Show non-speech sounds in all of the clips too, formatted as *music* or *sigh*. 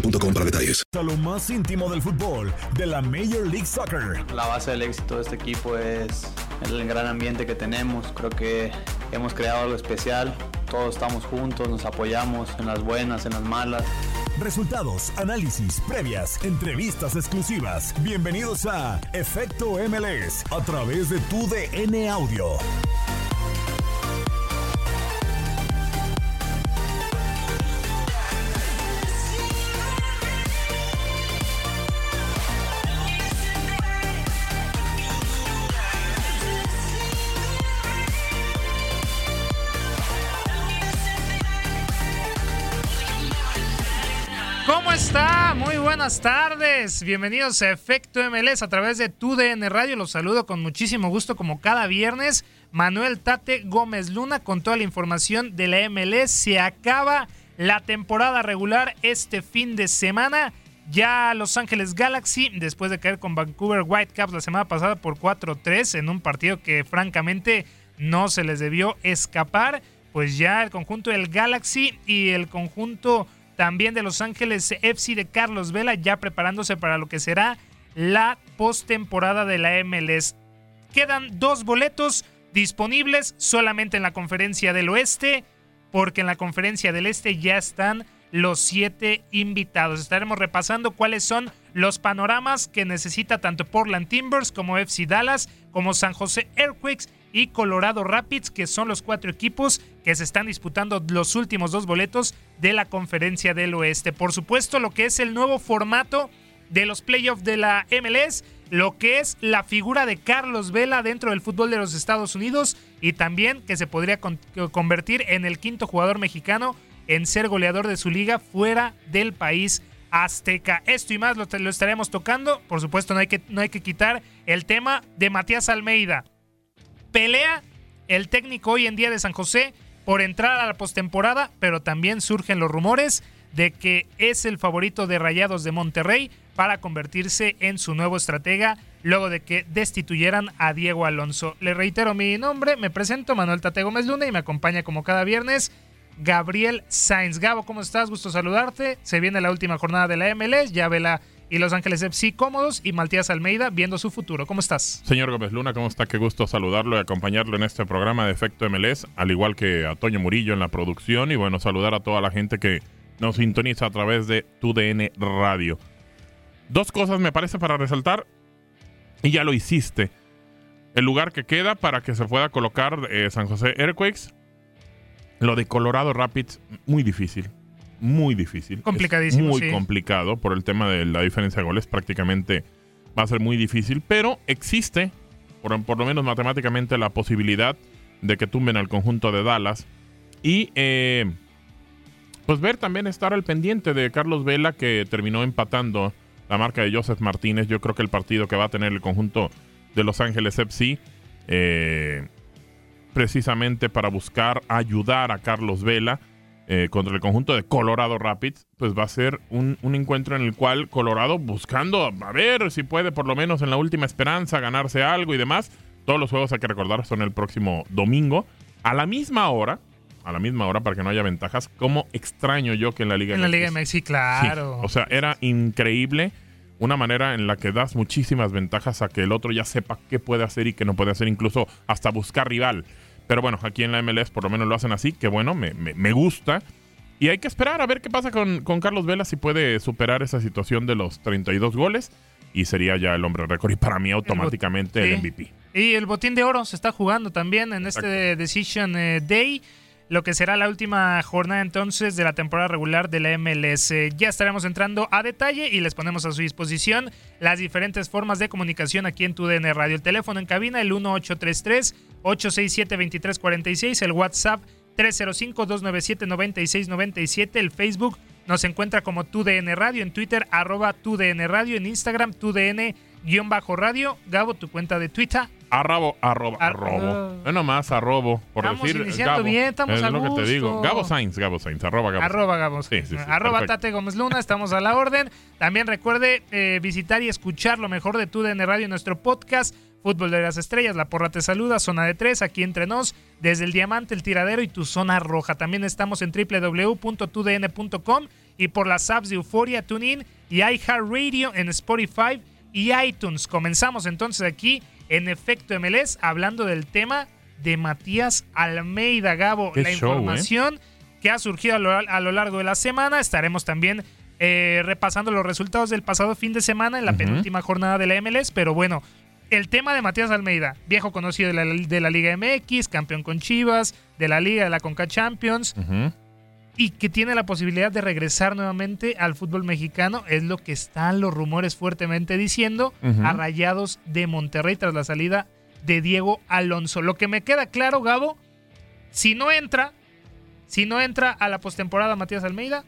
boostmobile.com para detalles. A lo más íntimo del fútbol de la Major League Soccer. La base del éxito de este equipo es el gran ambiente que tenemos. Creo que hemos creado algo especial. Todos estamos juntos, nos apoyamos en las buenas, en las malas. Resultados, análisis, previas, entrevistas exclusivas. Bienvenidos a Efecto MLS a través de tu DN Audio. Buenas tardes. Bienvenidos a Efecto MLS a través de TUDN Radio. Los saludo con muchísimo gusto como cada viernes. Manuel Tate Gómez Luna con toda la información de la MLS. Se acaba la temporada regular este fin de semana. Ya Los Ángeles Galaxy, después de caer con Vancouver Whitecaps la semana pasada por 4-3 en un partido que francamente no se les debió escapar, pues ya el conjunto del Galaxy y el conjunto también de Los Ángeles FC de Carlos Vela ya preparándose para lo que será la postemporada de la MLS. Quedan dos boletos disponibles solamente en la conferencia del oeste, porque en la conferencia del este ya están los siete invitados. Estaremos repasando cuáles son los panoramas que necesita tanto Portland Timbers como FC Dallas, como San José Earthquakes y Colorado Rapids, que son los cuatro equipos que se están disputando los últimos dos boletos de la conferencia del oeste. Por supuesto, lo que es el nuevo formato de los playoffs de la MLS, lo que es la figura de Carlos Vela dentro del fútbol de los Estados Unidos y también que se podría con convertir en el quinto jugador mexicano en ser goleador de su liga fuera del país azteca. Esto y más lo, lo estaremos tocando. Por supuesto, no hay, que, no hay que quitar el tema de Matías Almeida. Pelea el técnico hoy en día de San José por entrar a la postemporada, pero también surgen los rumores de que es el favorito de Rayados de Monterrey para convertirse en su nuevo estratega luego de que destituyeran a Diego Alonso. Le reitero mi nombre, me presento Manuel Tate Gómez Luna y me acompaña como cada viernes Gabriel Sainz. Gabo, ¿cómo estás? Gusto saludarte. Se viene la última jornada de la MLS, ya vela y Los Ángeles FC cómodos y Matías Almeida viendo su futuro. ¿Cómo estás? Señor Gómez Luna, ¿cómo está? Qué gusto saludarlo y acompañarlo en este programa de Efecto MLS, al igual que a Toño Murillo en la producción y bueno, saludar a toda la gente que nos sintoniza a través de TUDN Radio. Dos cosas me parece para resaltar y ya lo hiciste. El lugar que queda para que se pueda colocar eh, San José Earthquakes. Lo de Colorado Rapids, muy difícil. Muy difícil. Complicadísimo. muy complicado por el tema de la diferencia de goles. Prácticamente va a ser muy difícil, pero existe, por, por lo menos matemáticamente, la posibilidad de que tumben al conjunto de Dallas. Y eh, pues ver también estar al pendiente de Carlos Vela, que terminó empatando la marca de Joseph Martínez. Yo creo que el partido que va a tener el conjunto de Los Ángeles FC, eh, precisamente para buscar ayudar a Carlos Vela eh, contra el conjunto de Colorado Rapids, pues va a ser un, un, encuentro en el cual Colorado buscando a ver si puede por lo menos en la última esperanza ganarse algo y demás. Todos los juegos hay que recordar son el próximo domingo a la misma hora. A la misma hora para que no haya ventajas. Como extraño yo que en la Liga En la Liga MX, sí, claro. Sí, o sea, era increíble una manera en la que das muchísimas ventajas a que el otro ya sepa qué puede hacer y qué no puede hacer, incluso hasta buscar rival. Pero bueno, aquí en la MLS por lo menos lo hacen así, que bueno, me, me, me gusta. Y hay que esperar a ver qué pasa con, con, Carlos Vela, si puede superar esa situación de los 32 goles. Y sería ya el hombre récord y para mí automáticamente el, el MVP. Y el botín de oro se está jugando también en Exacto. este Decision Day lo que será la última jornada entonces de la temporada regular de la MLS. Ya estaremos entrando a detalle y les ponemos a su disposición las diferentes formas de comunicación aquí en tu DN Radio. El teléfono en cabina, el 1833-867-2346, el WhatsApp 305-297-9697, el Facebook nos encuentra como TUDN Radio, en Twitter arroba TUDN Radio, en Instagram TUDN-radio. Gabo, tu cuenta de Twitter. Arrobo, arrobo, arrobo. No nomás arrobo, por estamos decir. iniciando Gabo, bien, estamos es a lo que te digo. Gabo Sainz, Gabo Sainz, arroba Gabo Arroba Gabo Sí, sí, sí, arroba perfecto. Tate Gómez Luna, estamos a la orden. También recuerde eh, visitar y escuchar lo mejor de TUDN Radio en nuestro podcast. Fútbol de las Estrellas, La Porra te saluda, Zona de Tres, aquí entre nos, desde el Diamante, el Tiradero y tu Zona Roja. También estamos en www.tudn.com y por las apps de Euforia, TuneIn y iHeartRadio en Spotify y iTunes. Comenzamos entonces aquí en Efecto MLS hablando del tema de Matías Almeida Gabo. Qué la show, información que ha surgido a lo, a lo, largo de la semana. Estaremos también eh, repasando los resultados del pasado fin de semana en la uh -huh. penúltima jornada de la MLS. Pero bueno, el tema de Matías Almeida, viejo conocido de la, de la Liga MX, campeón con Chivas, de la Liga de la Conca Champions. Uh -huh y que tiene la posibilidad de regresar nuevamente al fútbol mexicano, es lo que están los rumores fuertemente diciendo uh -huh. a Rayados de Monterrey tras la salida de Diego Alonso. Lo que me queda claro, Gabo, si no entra, si no entra a la postemporada Matías Almeida,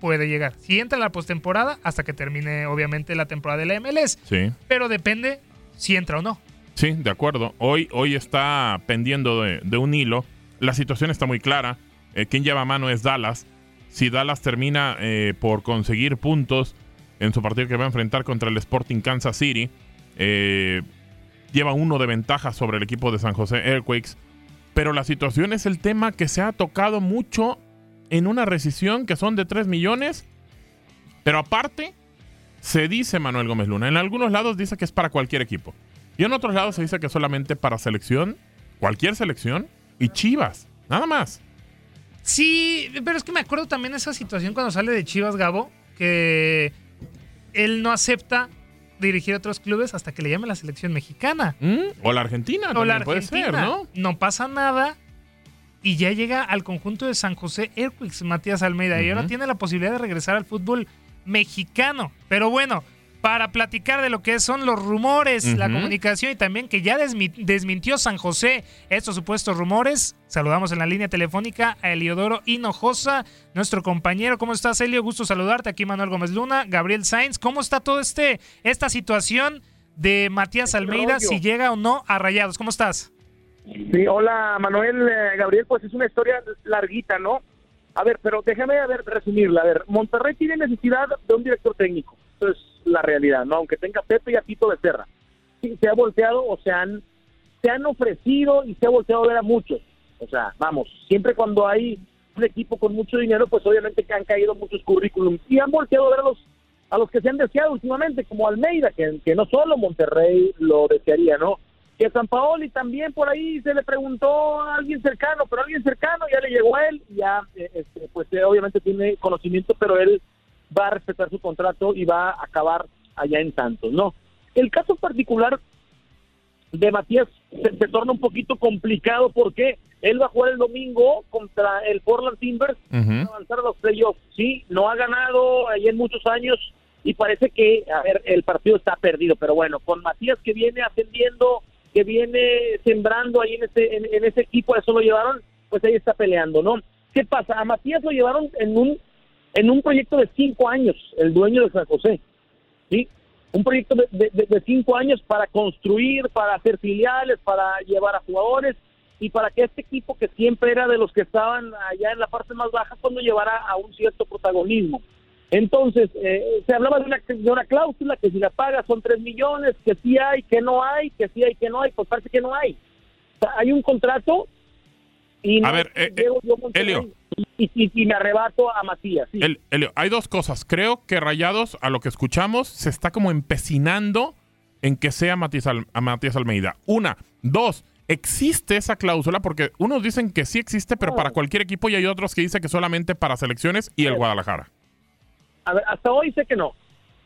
puede llegar. Si entra a la postemporada, hasta que termine obviamente la temporada de la MLS. Sí. Pero depende si entra o no. Sí, de acuerdo. Hoy, hoy está pendiendo de, de un hilo. La situación está muy clara. Eh, quien lleva mano es Dallas. Si Dallas termina eh, por conseguir puntos en su partido que va a enfrentar contra el Sporting Kansas City, eh, lleva uno de ventaja sobre el equipo de San José Earthquakes. Pero la situación es el tema que se ha tocado mucho en una rescisión que son de 3 millones. Pero aparte, se dice Manuel Gómez Luna. En algunos lados dice que es para cualquier equipo. Y en otros lados se dice que solamente para selección, cualquier selección y Chivas. Nada más. Sí, pero es que me acuerdo también esa situación cuando sale de Chivas Gabo, que él no acepta dirigir a otros clubes hasta que le llame la selección mexicana. ¿Mm? O la Argentina, o la puede Argentina. ser, ¿no? No pasa nada y ya llega al conjunto de San José Airquicks, Matías Almeida, uh -huh. y ahora tiene la posibilidad de regresar al fútbol mexicano. Pero bueno, para platicar de lo que son los rumores, uh -huh. la comunicación y también que ya desmi desmintió San José estos supuestos rumores. Saludamos en la línea telefónica a Eliodoro Hinojosa, nuestro compañero. ¿Cómo estás, Elio? Gusto saludarte. Aquí Manuel Gómez Luna, Gabriel Sainz. ¿Cómo está todo este esta situación de Matías Almeida, si llega o no a Rayados? ¿Cómo estás? Sí, hola Manuel, eh, Gabriel, pues es una historia larguita, ¿no? A ver, pero déjame a ver, resumirla. A ver, Monterrey tiene necesidad de un director técnico. Eso es la realidad, ¿no? Aunque tenga Pepe y a Tito Becerra. Sí, se ha volteado o se han, se han ofrecido y se ha volteado a ver a muchos. O sea, vamos, siempre cuando hay un equipo con mucho dinero, pues obviamente que han caído muchos currículums y han volteado a ver a los, a los que se han deseado últimamente, como Almeida, que, que no solo Monterrey lo desearía, ¿no? que San Paoli también por ahí se le preguntó a alguien cercano, pero alguien cercano ya le llegó a él, ya este, pues eh, obviamente tiene conocimiento, pero él va a respetar su contrato y va a acabar allá en Santos, ¿no? El caso particular de Matías se, se torna un poquito complicado porque Él va a jugar el domingo contra el Portland Timbers para avanzar a los playoffs. Sí, no ha ganado ahí en muchos años y parece que, a ver, el partido está perdido. Pero bueno, con Matías que viene ascendiendo, que viene sembrando ahí en ese, en, ese equipo, eso lo llevaron, pues ahí está peleando, ¿no? ¿Qué pasa? A Matías lo llevaron en un, en un proyecto de cinco años, el dueño de San José. ¿Sí? un proyecto de, de, cinco años para construir, para hacer filiales, para llevar a jugadores y para que este equipo que siempre era de los que estaban allá en la parte más baja cuando llevara a un cierto protagonismo. Entonces, eh, se hablaba de una, de una cláusula que si la paga son tres millones, que sí hay, que no hay, que sí hay, que no hay, pues parece que no hay. hay un contrato y a ver, eh, eh, Elio, y, me arrebato a Matías. hay dos cosas. Creo que Rayados, a lo que escuchamos, se está como empecinando en que sea Matías, a Matías Almeida. Una. Dos. ¿Existe esa cláusula? Porque unos dicen que sí existe, pero para cualquier equipo y hay otros que dicen que solamente para selecciones y el Guadalajara. A ver, hasta hoy sé que no.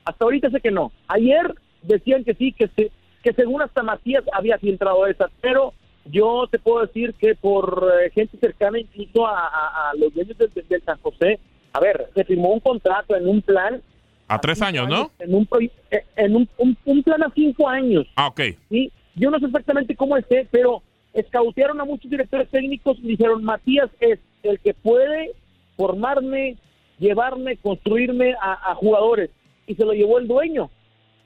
Hasta ahorita sé que no. Ayer decían que sí, que, se, que según hasta Matías había filtrado esa, pero yo te puedo decir que por eh, gente cercana incluso a, los dueños del, San José, a ver, se firmó un contrato en un plan. A tres años, ¿no? En, un, eh, en un, plan a cinco años. Ah, ok. ¿sí? Yo no sé exactamente cómo esté, pero escautearon a muchos directores técnicos y dijeron, Matías es el que puede formarme, llevarme, construirme a jugadores. Y se lo llevó el dueño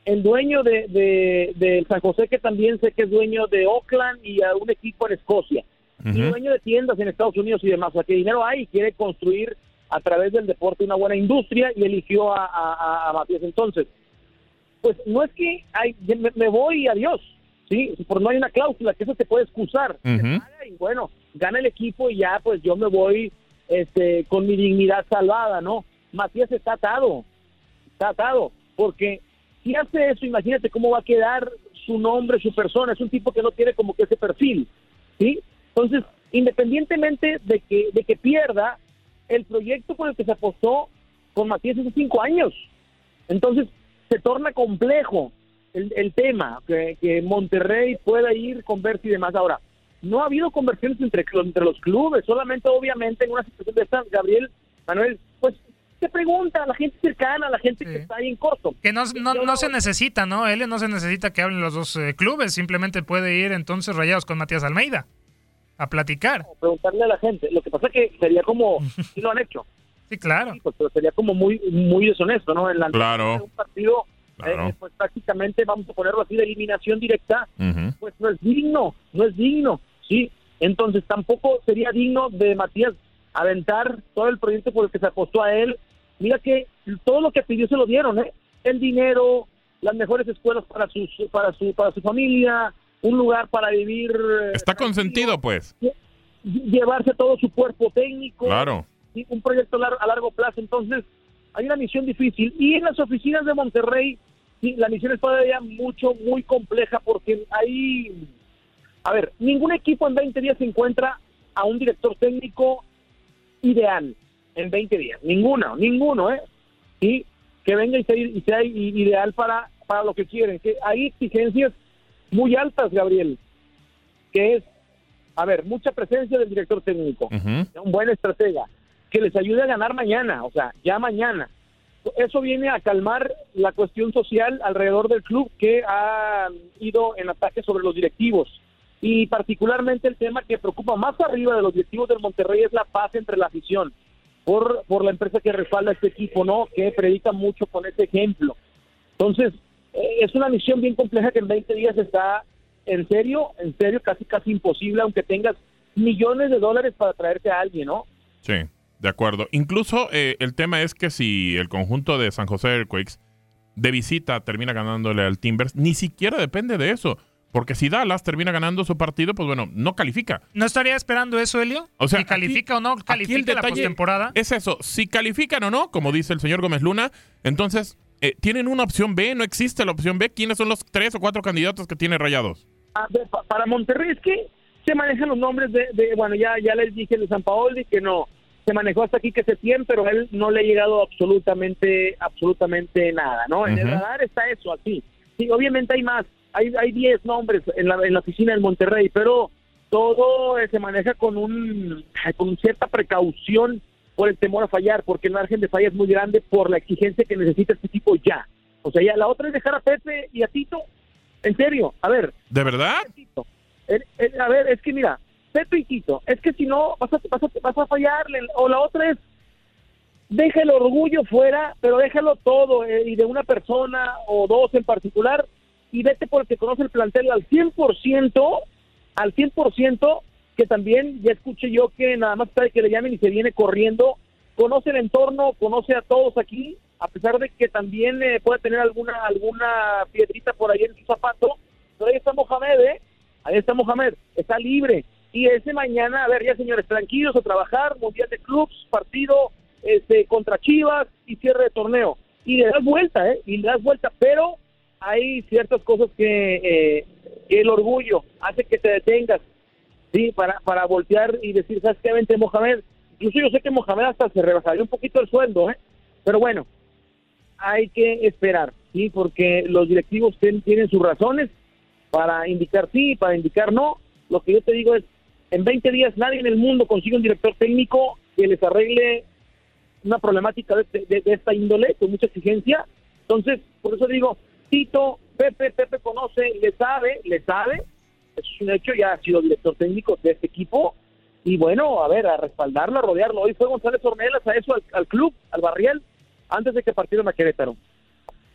el dueño de, de, San José, que también sé que es dueño de Oakland y a un equipo en Escocia, y dueño de tiendas en Estados Unidos y demás. O sea, que dinero hay y quiere construir a través del deporte una buena industria y eligió a, a, Matías. Entonces, pues no es que hay, me, voy y adiós, ¿sí? Por no hay una cláusula, que eso te puede excusar. y bueno, gana el equipo y ya, pues yo me voy este, con mi dignidad salvada, ¿no? Matías está atado, está atado, porque si hace eso, imagínate cómo va a quedar su nombre, su persona. Es un tipo que no tiene como que ese perfil, ¿sí? Entonces, independientemente de que, de que pierda, el proyecto por el que se apostó con Matías hace cinco años. Entonces, se torna complejo el, tema, que, Monterrey pueda ir con Berti y demás. Ahora, no ha habido conversiones entre, entre los clubes, solamente obviamente en una situación de esta, Gabriel, Manuel, se pregunta a la gente cercana, a la gente que está ahí en corto. Que no, no, se necesita, ¿no? Él no se necesita que hablen los dos eh, clubes, simplemente puede ir entonces rayados con Matías Almeida a platicar. preguntarle a la gente. Lo que pasa es que sería como, *laughs* si lo han hecho. Sí, claro. Pues, pero sería como muy muy deshonesto, ¿no? En la claro. un partido, eh, pues prácticamente, vamos a ponerlo así, de eliminación directa, pues no es digno, no es digno, ¿sí? Entonces tampoco sería digno de Matías aventar todo el proyecto por el que se apostó a él Mira que todo lo que pidió se lo dieron, ¿eh? El dinero, las mejores escuelas para sus para su para su familia, un lugar para vivir. Eh, Está consentido, pues. Llevarse todo su cuerpo técnico. Claro. Un proyecto a largo plazo. Entonces, hay una misión difícil. Y en las oficinas de Monterrey, la misión es todavía mucho, muy compleja porque hay. A ver, ningún equipo en 20 días se encuentra a un director técnico ideal en 20 días. Ninguno, ninguno, ¿eh? Y que venga y sea, y sea ideal para, para lo que quieren. Que hay exigencias muy altas, Gabriel, que es, a ver, mucha presencia del director técnico, un buen estratega, que les ayude a ganar mañana, o sea, ya mañana. Eso viene a calmar la cuestión social alrededor del club que ha ido en ataque sobre los directivos. Y particularmente el tema que preocupa más arriba de los directivos del Monterrey es la paz entre la afición por, por la empresa que respalda este equipo, ¿no? Que predica mucho con ese ejemplo. Entonces, eh, es una misión bien compleja que en 20 días está en serio, en serio, casi casi imposible, aunque tengas millones de dólares para traerte a alguien, ¿no? Sí, de acuerdo. Incluso eh, el tema es que si el conjunto de San José Earthquakes de visita termina ganándole al Timbers, ni siquiera depende de eso. Porque si Dallas termina ganando su partido, pues bueno, no califica. ¿No estaría esperando eso, Helio? O sea, si califica o no califica la postemporada. Es eso, si califican o no, como dice el señor Gómez Luna, entonces eh, tienen una opción B, no existe la opción B. ¿Quiénes son los tres o cuatro candidatos que tiene Rayados? para Monterrey es que se manejan los nombres de, bueno, ya, ya les dije de San Paoli que no, se manejó hasta aquí que se tiene, pero él no le ha llegado absolutamente, absolutamente nada, ¿no? En el radar está eso, así. Sí, obviamente hay más hay hay 10 nombres en la, en la oficina del Monterrey, pero todo eh, se maneja con un con cierta precaución por el temor a fallar, porque el margen de falla es muy grande por la exigencia que necesita este tipo ya. O sea, ya la otra es dejar a Pepe y a Tito. En serio, a ver. ¿De verdad? a ver, es que mira, Pepe y Tito, es que si no vas a, vas a, vas a fallarle. O la otra es, deja el orgullo fuera, pero déjalo todo, eh, y de una persona o dos en particular, y vete porque conoce el plantel al 100%, al 100%, que también ya escuché yo que nada más sabe que le llamen y se viene corriendo, conoce el entorno, conoce a todos aquí, a pesar de que también eh, puede tener alguna alguna piedrita por ahí en su zapato, pero ahí está Mohamed, ¿eh? Ahí está Mohamed, está libre. Y ese mañana, a ver, ya señores, tranquilos a trabajar, Mundial de Clubs, partido este, contra Chivas y cierre de torneo. Y le das vuelta, ¿eh? Y le das vuelta, pero hay ciertas cosas que, eh, el orgullo hace que te detengas, ¿sí? Para, para voltear y decir, ¿sabes qué? Vente, Mohamed. Incluso yo sé que Mohamed hasta se rebasaría un poquito el sueldo, ¿eh? Pero bueno, hay que esperar, ¿sí? Porque los directivos tienen sus razones para indicar sí, para indicar no. Lo que yo te digo es, en 20 días nadie en el mundo consigue un director técnico que les arregle una problemática de, esta índole, con mucha exigencia. Entonces, por eso digo, Tito, Pepe, Pepe conoce, le sabe, le sabe, eso es un hecho, ya ha sido director técnico de este equipo, y bueno, a ver, a respaldarlo, a rodearlo. Hoy fue González Ornelas a eso, al, club, al Barriel, antes de que partiera a Querétaro.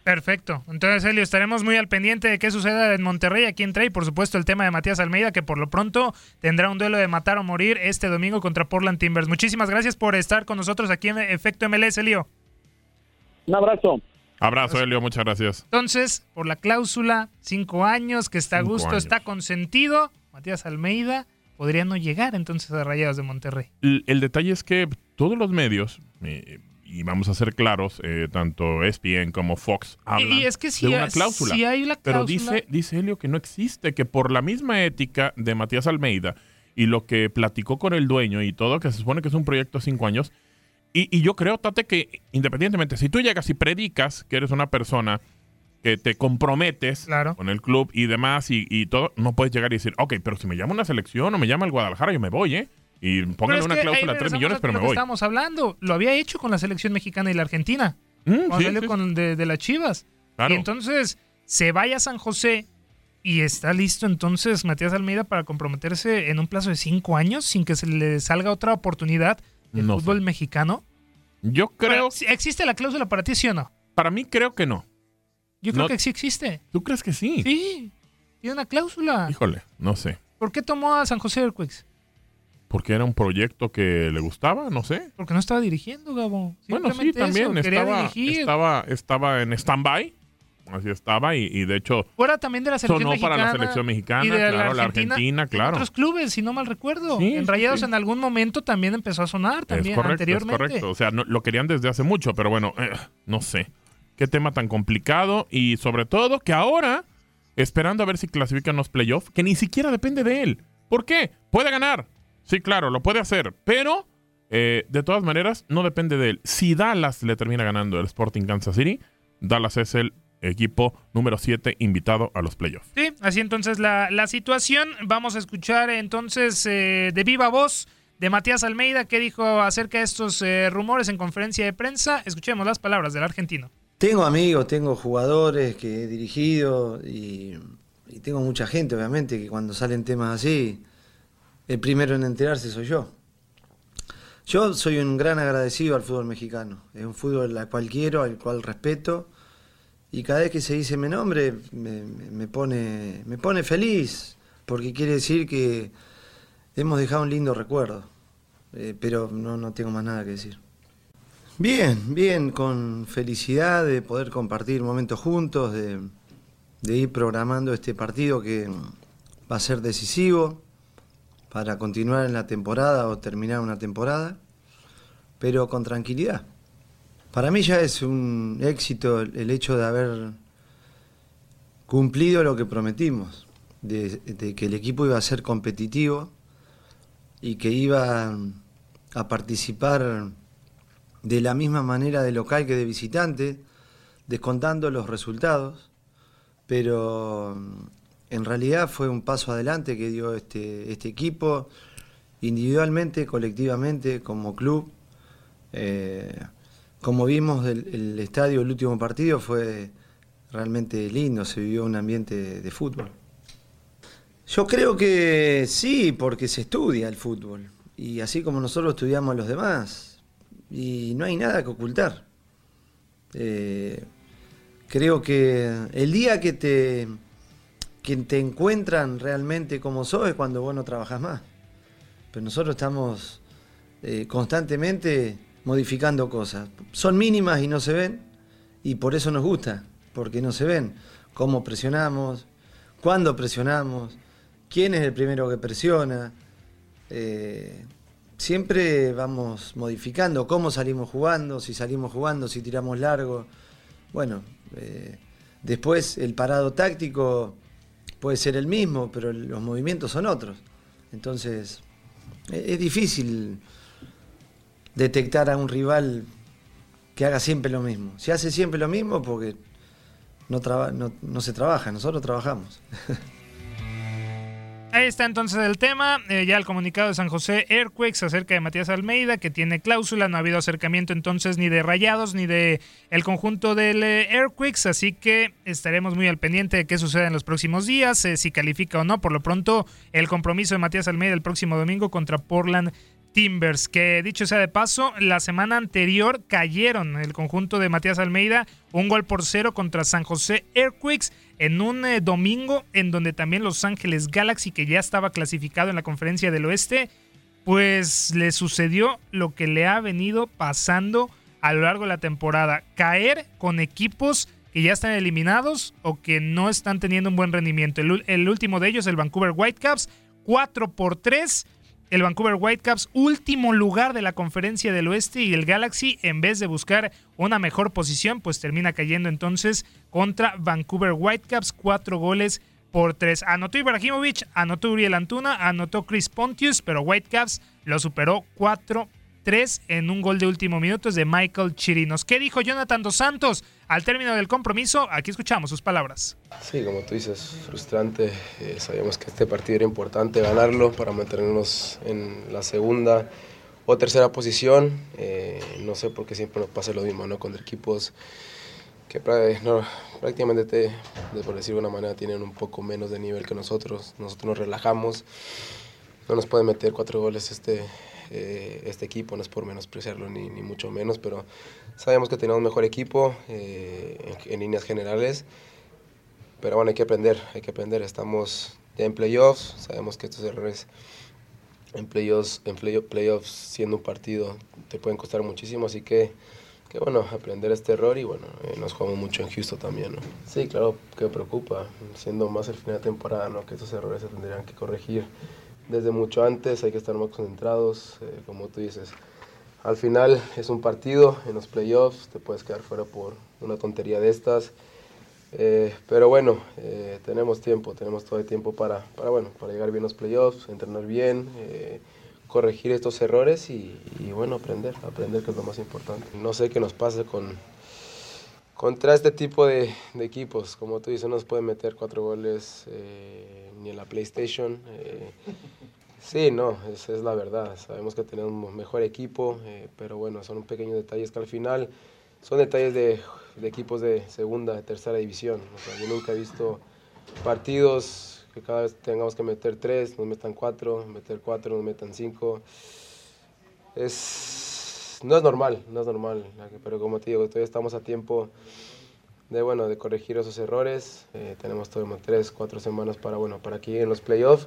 Perfecto. Entonces, Elio, estaremos muy al pendiente de qué suceda en Monterrey, aquí en Trey. Por supuesto, el tema de Matías Almeida, que por lo pronto tendrá un duelo de matar o morir este domingo contra Portland Timbers. Muchísimas gracias por estar con nosotros aquí en Efecto MLS, Elio. Un abrazo. Abrazo, Elio, muchas gracias. Entonces, por la cláusula, cinco años, que está a gusto, está consentido, Matías Almeida podría no llegar entonces a Rayados de Monterrey. El, detalle es que todos los medios, eh, y vamos a ser claros, eh, tanto ESPN como Fox hablan es que de una cláusula. hay la cláusula. Pero dice, dice Helio que no existe, que por la misma ética de Matías Almeida y lo que platicó con el dueño y todo, que se supone que es un proyecto de cinco años, y, yo creo, Tate, que independientemente, si tú llegas y predicas que eres una persona que te comprometes con el club y demás y, y, todo, no puedes llegar y decir, ok, pero si me llama una selección o me llama el Guadalajara, yo me voy, ¿eh? Y pónganle una cláusula de 3 millones, pero me voy. Estamos hablando, lo había hecho con la selección mexicana y la Argentina. Mm, con de, las Chivas. Y entonces se vaya a San José y está listo entonces Matías Almeida para comprometerse en un plazo de 5 años sin que se le salga otra oportunidad del fútbol mexicano. Yo creo. ¿Existe la cláusula para ti, sí o no? Para mí creo que no. Yo creo que sí existe. ¿Tú crees que sí? Sí. Tiene una cláusula. Híjole, no sé. ¿Por qué tomó a San José Earthquakes? porque era un proyecto que le gustaba, no sé. Porque no estaba dirigiendo, Gabo. Bueno, sí, también estaba, estaba, estaba en stand-by. Así estaba y, de hecho fuera también de la selección sonó para la selección mexicana, claro, la Argentina, claro. otros clubes, si no mal recuerdo. en Rayados en algún momento también empezó a sonar también correcto, anteriormente. Es correcto, o sea, lo querían desde hace mucho, pero bueno, eh, no sé. Qué tema tan complicado y sobre todo que ahora esperando a ver si clasifican los playoffs, que ni siquiera depende de él. ¿Por qué? Puede ganar, Sí, claro, lo puede hacer, pero eh, de todas maneras no depende de él. Si Dallas le termina ganando el Sporting Kansas City, Dallas es el equipo número 7 invitado a los playoffs. Sí, así entonces la, situación. Vamos a escuchar entonces eh, de viva voz de Matías Almeida que dijo acerca de estos eh, rumores en conferencia de prensa. Escuchemos las palabras del argentino. Tengo amigos, tengo jugadores que he dirigido y, y tengo mucha gente, obviamente, que cuando salen temas así el primero en enterarse soy yo. Yo soy un gran agradecido al fútbol mexicano. Es un fútbol al cual quiero, al cual respeto. Y cada vez que se dice mi nombre me, pone, me pone feliz, porque quiere decir que hemos dejado un lindo recuerdo. Eh, pero no, no tengo más nada que decir. Bien, bien, con felicidad de poder compartir momentos juntos, de, de ir programando este partido que va a ser decisivo para continuar en la temporada o terminar una temporada, pero con tranquilidad. Para mí ya es un éxito el hecho de haber cumplido lo que prometimos, de, que el equipo iba a ser competitivo y que iba a participar de la misma manera de local que de visitante, descontando los resultados, pero en realidad fue un paso adelante que dio este, este equipo, individualmente, colectivamente, como club. Eh, como vimos el, estadio, el último partido fue realmente lindo, se vivió un ambiente de fútbol. Yo creo que sí, porque se estudia el fútbol, y así como nosotros estudiamos a los demás, y no hay nada que ocultar. Eh, creo que el día que te, que te encuentran realmente como sos es cuando vos no trabajas más. Pero nosotros estamos eh, constantemente modificando cosas. Son mínimas y no se ven, y por eso nos gusta, porque no se ven. Cómo presionamos, cuándo presionamos, quién es el primero que presiona. Eh, siempre vamos modificando cómo salimos jugando, si salimos jugando, si tiramos largo. Bueno, eh, después el parado táctico puede ser el mismo, pero los movimientos son otros. Entonces, e-, es difícil detectar a un rival que haga siempre lo mismo. Si hace siempre lo mismo, porque no, no, no se trabaja, nosotros trabajamos. *laughs* Ahí está entonces el tema. Eh, ya el comunicado de San José Airquakes acerca de Matías Almeida, que tiene cláusula. No ha habido acercamiento entonces ni de Rayados ni de el conjunto del eh, Airquakes. Así que estaremos muy al pendiente de qué sucede en los próximos días, eh, si califica o no. Por lo pronto, el compromiso de Matías Almeida el próximo domingo contra Portland Timbers, que dicho sea de paso, la semana anterior cayeron el conjunto de Matías Almeida un gol por cero contra San José Airquakes en un eh, domingo en donde también Los Ángeles Galaxy, que ya estaba clasificado en la conferencia del oeste, pues le sucedió lo que le ha venido pasando a lo largo de la temporada, caer con equipos que ya están eliminados o que no están teniendo un buen rendimiento. El, el último de ellos, el Vancouver Whitecaps, 4 por 3 el Vancouver Whitecaps, último lugar de la conferencia del oeste y el Galaxy, en vez de buscar una mejor posición, pues termina cayendo entonces contra Vancouver Whitecaps, cuatro goles por tres. Anotó Ibrahimovic, anotó Uriel Antuna, anotó Chris Pontius, pero Whitecaps lo superó 4 3 en un gol de último minuto de Michael Chirinos. ¿Qué dijo Jonathan Dos Santos al término del compromiso? Aquí escuchamos sus palabras. Sí, como tú dices, frustrante. Eh, sabíamos que este partido era importante ganarlo para mantenernos en la segunda o tercera posición. Eh, no sé por qué siempre nos pasa lo mismo ¿no? con equipos que prácticamente, te, por decirlo de una manera, tienen un poco menos de nivel que nosotros. Nosotros nos relajamos. No nos pueden meter cuatro goles este, eh, este equipo, no es por menospreciarlo ni, ni, mucho menos, pero sabemos que tenemos un mejor equipo eh, en, líneas generales, pero bueno, hay que aprender, hay que aprender, estamos ya en playoffs, sabemos que estos errores en playoffs, en playoffs siendo un partido te pueden costar muchísimo, así que, que bueno, aprender este error y bueno, eh, nos jugamos mucho en Houston también, ¿no? Sí, claro que preocupa, siendo más el final de temporada, ¿no? Que estos errores se tendrían que corregir desde mucho antes, hay que estar más concentrados, eh, como tú dices. Al final es un partido, en los playoffs te puedes quedar fuera por una tontería de estas. Eh, pero bueno, eh, tenemos tiempo, tenemos todo el tiempo para, para, bueno, para llegar bien a los playoffs, entrenar bien, corregir estos errores y, y, bueno, aprender, aprender que es lo más importante. No sé qué nos pasa con, contra este tipo de, equipos. Como tú dices, no nos pueden meter cuatro goles eh, ni en la PlayStation. Eh, sí, no, es la verdad. Sabemos que tenemos mejor equipo, eh, pero bueno, son pequeños detalles que al final son detalles de, equipos de segunda, tercera división. Yo nunca he visto partidos que cada vez tengamos que meter tres, nos metan cuatro, meter cuatro, nos metan cinco. Es no es normal, no es normal, pero como te digo, todavía estamos a tiempo de, bueno, de corregir esos errores. Eh, tenemos todavía tres, cuatro semanas para, bueno, para que lleguen los playoffs,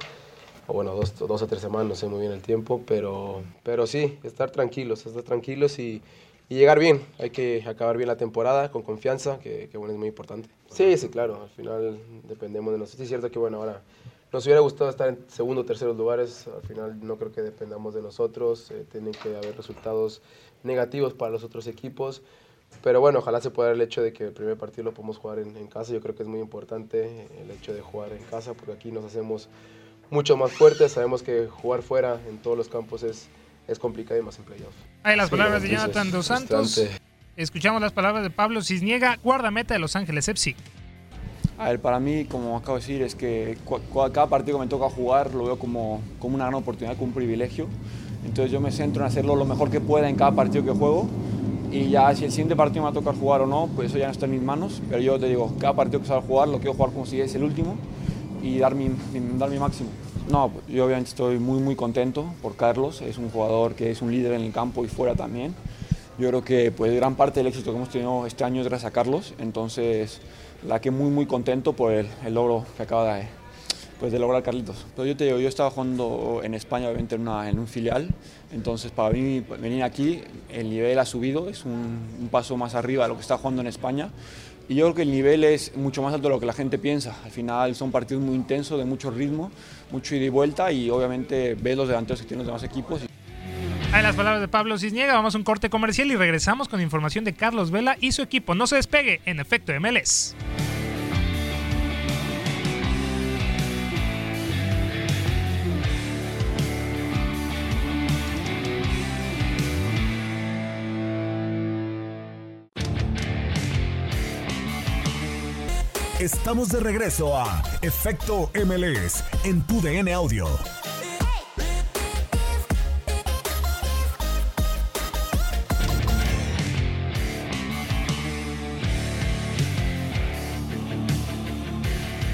o bueno, dos, dos o tres semanas, no sé muy bien el tiempo, pero, pero sí, estar tranquilos, estar tranquilos y, y llegar bien. Hay que acabar bien la temporada con confianza, que, que bueno, es muy importante. Sí, sí, claro, al final dependemos de nosotros. Sí, es cierto que bueno, ahora nos hubiera gustado estar en segundo o terceros lugares, al final no creo que dependamos de nosotros, eh, tienen que haber resultados negativos para los otros equipos, pero bueno, ojalá se pueda dar el hecho de que el primer partido lo podamos jugar en, casa, yo creo que es muy importante el hecho de jugar en casa, porque aquí nos hacemos mucho más fuertes, sabemos que jugar fuera en todos los campos es, es complicado y más en playoff. Hay las palabras de Jonathan Dos Santos, escuchamos las palabras de Pablo Cisniega, guardameta de Los Ángeles FC. A ver, para mí, como acabo de decir, es que cada partido que me toca jugar lo veo como, como una gran oportunidad, como un privilegio. Entonces yo me centro en hacerlo lo mejor que pueda en cada partido que juego y ya si el siguiente partido me va a tocar jugar o no, pues eso ya no está en mis manos, pero yo te digo, cada partido que salga a jugar lo quiero jugar como si es el último y dar mi, dar mi máximo. No, yo obviamente estoy muy muy contento por Carlos, es un jugador que es un líder en el campo y fuera también. Yo creo que pues gran parte del éxito que hemos tenido este año es gracias a Carlos, entonces la que muy muy contento por el, logro que acaba de, pues de lograr Carlitos. Pero yo te digo, yo estaba jugando en España, obviamente en, un filial, entonces para mí venir aquí, el nivel ha subido, es un, paso más arriba de lo que está jugando en España. Y yo creo que el nivel es mucho más alto de lo que la gente piensa. Al final son partidos muy intensos, de mucho ritmo, mucho ida y vuelta y obviamente ves los delanteros que tienen los demás equipos. Hay las palabras de Pablo Cisniega, vamos a un corte comercial y regresamos con información de Carlos Vela y su equipo. No se despegue en efecto MLS. Estamos de regreso a Efecto MLS en tu DN Audio.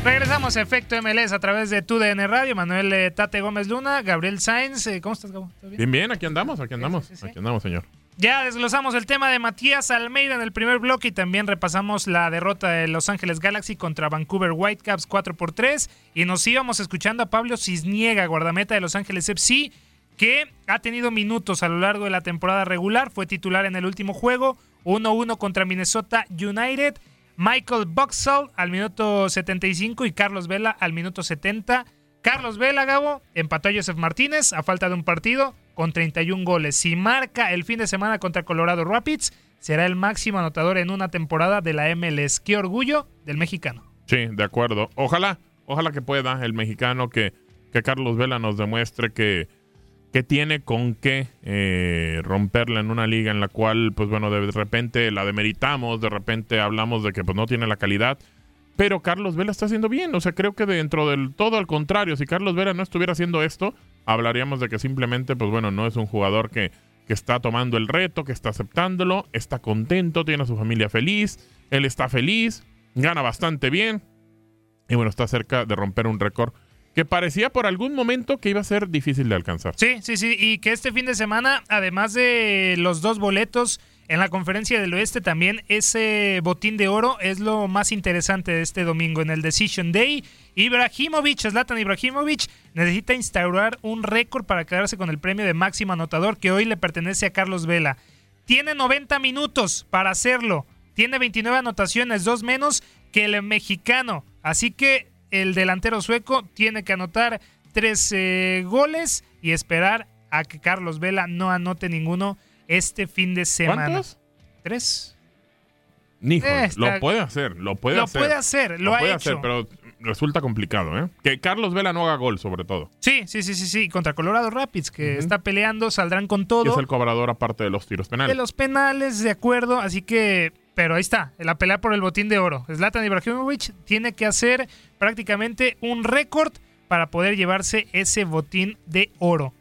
Regresamos a Efecto MLS a través de tu DN Radio. Manuel eh, Tate Gómez Luna, Gabriel Sainz. Eh, ¿Cómo estás, Gabo? bien? bien? aquí andamos, aquí andamos. Aquí andamos, señor. Ya desglosamos el tema de Matías Almeida en el primer bloque y también repasamos la derrota de Los Ángeles Galaxy contra Vancouver Whitecaps 4 por 3 y nos íbamos escuchando a Pablo Cisniega, guardameta de Los Ángeles FC, que ha tenido minutos a lo largo de la temporada regular, fue titular en el último juego, 1-1 contra Minnesota United, Michael Boxall al minuto 75 y Carlos Vela al minuto 70. Carlos Vela, Gabo, empató a Joseph Martínez a falta de un partido, con 31 goles. Si marca el fin de semana contra Colorado Rapids, será el máximo anotador en una temporada de la MLS. Qué orgullo del mexicano. Sí, de acuerdo. Ojalá, ojalá que pueda el mexicano que, que Carlos Vela nos demuestre que, que tiene con qué eh, romperla en una liga en la cual, pues bueno, de repente la demeritamos, de repente hablamos de que pues no tiene la calidad. Pero Carlos Vela está haciendo bien, o sea, creo que dentro del todo al contrario, si Carlos Vela no estuviera haciendo esto, hablaríamos de que simplemente, pues bueno, no es un jugador que, que está tomando el reto, que está aceptándolo, está contento, tiene a su familia feliz, él está feliz, gana bastante bien y bueno, está cerca de romper un récord que parecía por algún momento que iba a ser difícil de alcanzar. Sí, sí, sí, y que este fin de semana, además de los dos boletos en la conferencia del oeste, también ese botín de oro es lo más interesante de este domingo en el Decision Day Ibrahimovic, Zlatan Ibrahimovic, necesita instaurar un récord para quedarse con el premio de máximo anotador que hoy le pertenece a Carlos Vela. Tiene 90 minutos para hacerlo. Tiene 29 anotaciones, dos menos que el mexicano. Así que el delantero sueco tiene que anotar tres eh, goles y esperar a que Carlos Vela no anote ninguno este fin de semana. ¿Cuántos? Tres. Nijo, lo puede hacer, lo puede hacer. Lo puede hacer, lo, ha puede hecho. Hacer, pero resulta complicado, ¿eh? Que Carlos Vela no haga gol, sobre todo. Sí, sí, sí, sí, sí. Contra Colorado Rapids, que está peleando, saldrán con todo. es el cobrador aparte de los tiros penales. De los penales, de acuerdo. Así que, pero ahí está, la pelea por el botín de oro. Zlatan Ibrahimovic tiene que hacer prácticamente un récord para poder llevarse ese botín de oro.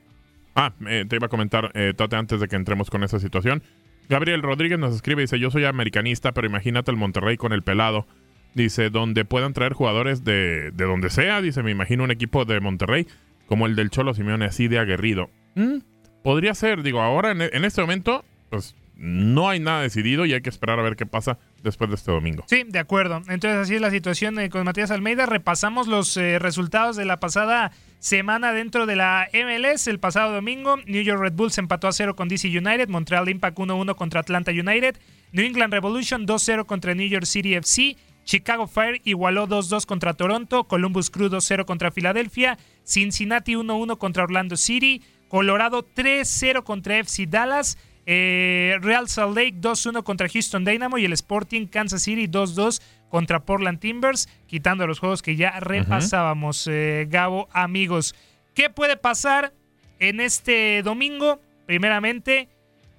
Ah, eh, te iba a comentar, eh, Tate, antes de que entremos con esa situación. Gabriel Rodríguez nos escribe y dice, yo soy americanista, pero imagínate el Monterrey con el pelado Dice, donde puedan traer jugadores de, de donde sea. Dice, me imagino un equipo de Monterrey como el del Cholo Simeone, así de aguerrido. Mm, podría ser, digo, ahora en, en, este momento, pues no hay nada decidido y hay que esperar a ver qué pasa después de este domingo. Sí, de acuerdo. Entonces así es la situación eh, con Matías Almeida. Repasamos los eh, resultados de la pasada semana dentro de la MLS. El pasado domingo, New York Red Bulls empató a 0 con DC United, Montreal Impact 1-1 contra Atlanta United, New England Revolution 2-0 contra New York City FC, Chicago Fire igualó 2-2 contra Toronto, Columbus Crew 2-0 contra Filadelfia, Cincinnati 1-1 contra Orlando City, Colorado 3-0 contra FC Dallas, eh, Real Salt Lake 2-1 contra Houston Dynamo y el Sporting Kansas City 2-2 contra Portland Timbers, quitando los juegos que ya repasábamos, eh, Gabo, amigos. ¿Qué puede pasar en este domingo? Primeramente,